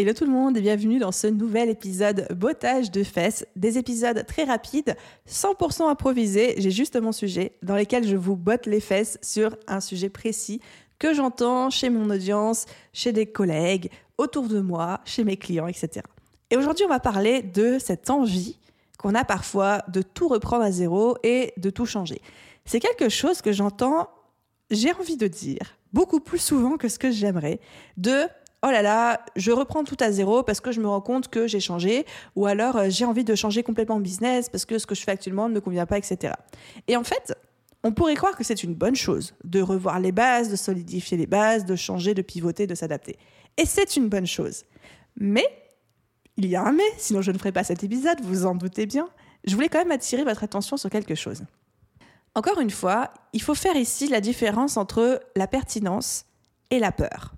Hello tout le monde et bienvenue dans ce nouvel épisode Bottage de fesses, des épisodes très rapides, 100% improvisés, j'ai juste mon sujet, dans lesquels je vous botte les fesses sur un sujet précis que j'entends chez mon audience, chez des collègues, autour de moi, chez mes clients, etc. Et aujourd'hui on va parler de cette envie qu'on a parfois de tout reprendre à zéro et de tout changer. C'est quelque chose que j'entends, j'ai envie de dire, beaucoup plus souvent que ce que j'aimerais, de oh là là, je reprends tout à zéro parce que je me rends compte que j'ai changé, ou alors euh, j'ai envie de changer complètement de business parce que ce que je fais actuellement ne me convient pas, etc. Et en fait, on pourrait croire que c'est une bonne chose de revoir les bases, de solidifier les bases, de changer, de pivoter, de s'adapter. Et c'est une bonne chose. Mais, il y a un mais, sinon je ne ferai pas cet épisode, vous en doutez bien. Je voulais quand même attirer votre attention sur quelque chose. Encore une fois, il faut faire ici la différence entre la pertinence et la peur.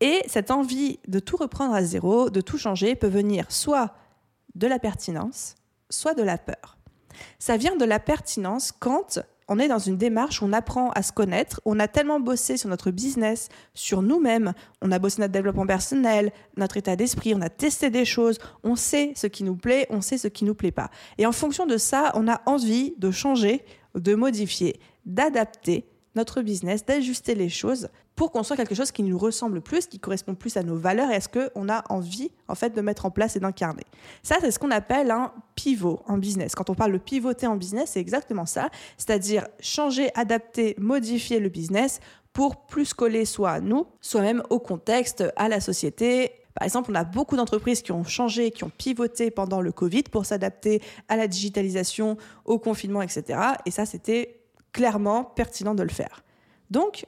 Et cette envie de tout reprendre à zéro, de tout changer, peut venir soit de la pertinence, soit de la peur. Ça vient de la pertinence quand on est dans une démarche où on apprend à se connaître, on a tellement bossé sur notre business, sur nous-mêmes, on a bossé notre développement personnel, notre état d'esprit, on a testé des choses, on sait ce qui nous plaît, on sait ce qui nous plaît pas. Et en fonction de ça, on a envie de changer, de modifier, d'adapter notre business, d'ajuster les choses pour construire quelque chose qui nous ressemble plus, qui correspond plus à nos valeurs et à ce qu'on a envie en fait de mettre en place et d'incarner. Ça, c'est ce qu'on appelle un pivot en business. Quand on parle de pivoter en business, c'est exactement ça, c'est-à-dire changer, adapter, modifier le business pour plus coller soit à nous, soit même au contexte, à la société, par exemple, on a beaucoup d'entreprises qui ont changé, qui ont pivoté pendant le Covid pour s'adapter à la digitalisation, au confinement, etc. Et ça, c'était clairement pertinent de le faire. Donc,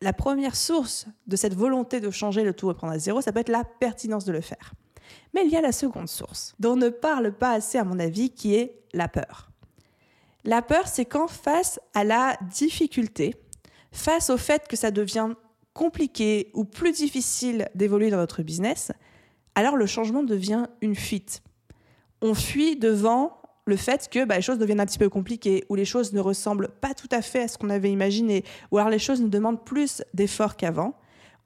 la première source de cette volonté de changer le tout reprendre à zéro, ça peut être la pertinence de le faire. Mais il y a la seconde source, dont on ne parle pas assez à mon avis, qui est la peur. La peur, c'est quand face à la difficulté, face au fait que ça devient compliqué ou plus difficile d'évoluer dans notre business, alors le changement devient une fuite. On fuit devant le fait que bah, les choses deviennent un petit peu compliquées, ou les choses ne ressemblent pas tout à fait à ce qu'on avait imaginé, ou alors les choses nous demandent plus d'efforts qu'avant,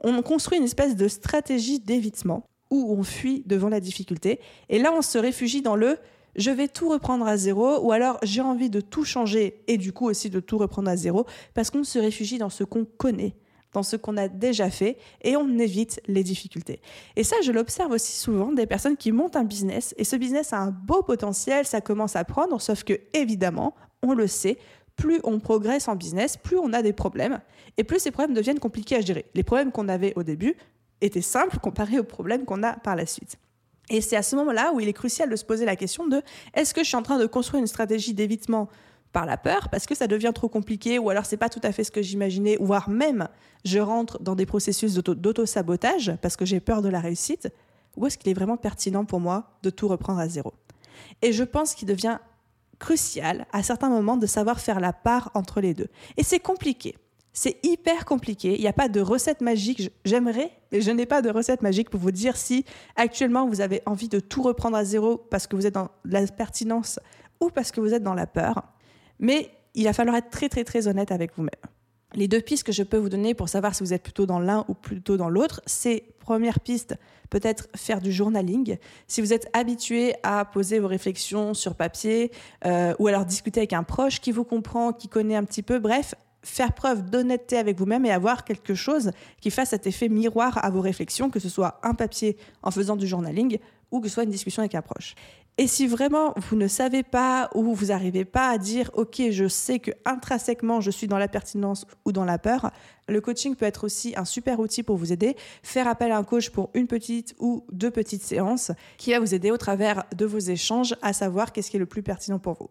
on construit une espèce de stratégie d'évitement où on fuit devant la difficulté. Et là, on se réfugie dans le je vais tout reprendre à zéro, ou alors j'ai envie de tout changer et du coup aussi de tout reprendre à zéro, parce qu'on se réfugie dans ce qu'on connaît dans ce qu'on a déjà fait et on évite les difficultés. Et ça, je l'observe aussi souvent des personnes qui montent un business et ce business a un beau potentiel, ça commence à prendre, sauf que évidemment, on le sait, plus on progresse en business, plus on a des problèmes et plus ces problèmes deviennent compliqués à gérer. Les problèmes qu'on avait au début étaient simples comparés aux problèmes qu'on a par la suite. Et c'est à ce moment-là où il est crucial de se poser la question de est-ce que je suis en train de construire une stratégie d'évitement par la peur parce que ça devient trop compliqué ou alors c'est pas tout à fait ce que j'imaginais, voire même je rentre dans des processus d'auto-sabotage parce que j'ai peur de la réussite, ou est-ce qu'il est vraiment pertinent pour moi de tout reprendre à zéro? Et je pense qu'il devient crucial à certains moments de savoir faire la part entre les deux. Et c'est compliqué. C'est hyper compliqué. Il n'y a pas de recette magique. J'aimerais, mais je n'ai pas de recette magique pour vous dire si actuellement vous avez envie de tout reprendre à zéro parce que vous êtes dans la pertinence ou parce que vous êtes dans la peur. Mais il va falloir être très très très honnête avec vous-même. Les deux pistes que je peux vous donner pour savoir si vous êtes plutôt dans l'un ou plutôt dans l'autre, c'est première piste, peut-être faire du journaling. Si vous êtes habitué à poser vos réflexions sur papier euh, ou alors discuter avec un proche qui vous comprend, qui connaît un petit peu, bref, faire preuve d'honnêteté avec vous-même et avoir quelque chose qui fasse cet effet miroir à vos réflexions, que ce soit un papier en faisant du journaling ou que ce soit une discussion avec un proche. Et si vraiment vous ne savez pas ou vous n'arrivez pas à dire OK, je sais que intrinsèquement je suis dans la pertinence ou dans la peur, le coaching peut être aussi un super outil pour vous aider. Faire appel à un coach pour une petite ou deux petites séances qui va vous aider au travers de vos échanges à savoir qu'est-ce qui est le plus pertinent pour vous.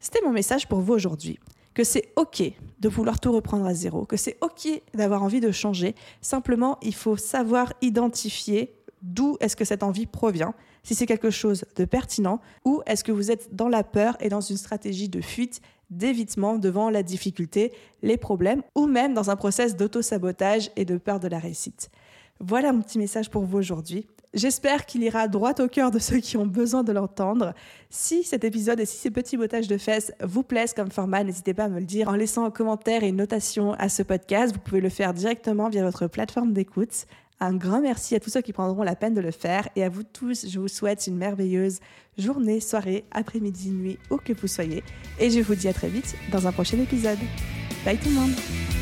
C'était mon message pour vous aujourd'hui. que c'est OK de vouloir tout reprendre à zéro, que c'est OK d'avoir envie de changer. Simplement, il faut savoir identifier d'où est-ce que cette envie provient, si c'est quelque chose de pertinent, ou est-ce que vous êtes dans la peur et dans une stratégie de fuite, d'évitement devant la difficulté, les problèmes, ou même dans un process d'auto-sabotage et de peur de la réussite? Voilà mon petit message pour vous aujourd'hui. J'espère qu'il ira droit au cœur de ceux qui ont besoin de l'entendre. Si cet épisode et si ces petits bottages de fesses vous plaisent comme format, n'hésitez pas à me le dire en laissant un commentaire et une notation à ce podcast. Vous pouvez le faire directement via votre plateforme d'écoute. Un grand merci à tous ceux qui prendront la peine de le faire et à vous tous, je vous souhaite une merveilleuse journée, soirée, après-midi, nuit, où que vous soyez. Et je vous dis à très vite dans un prochain épisode. Bye tout le monde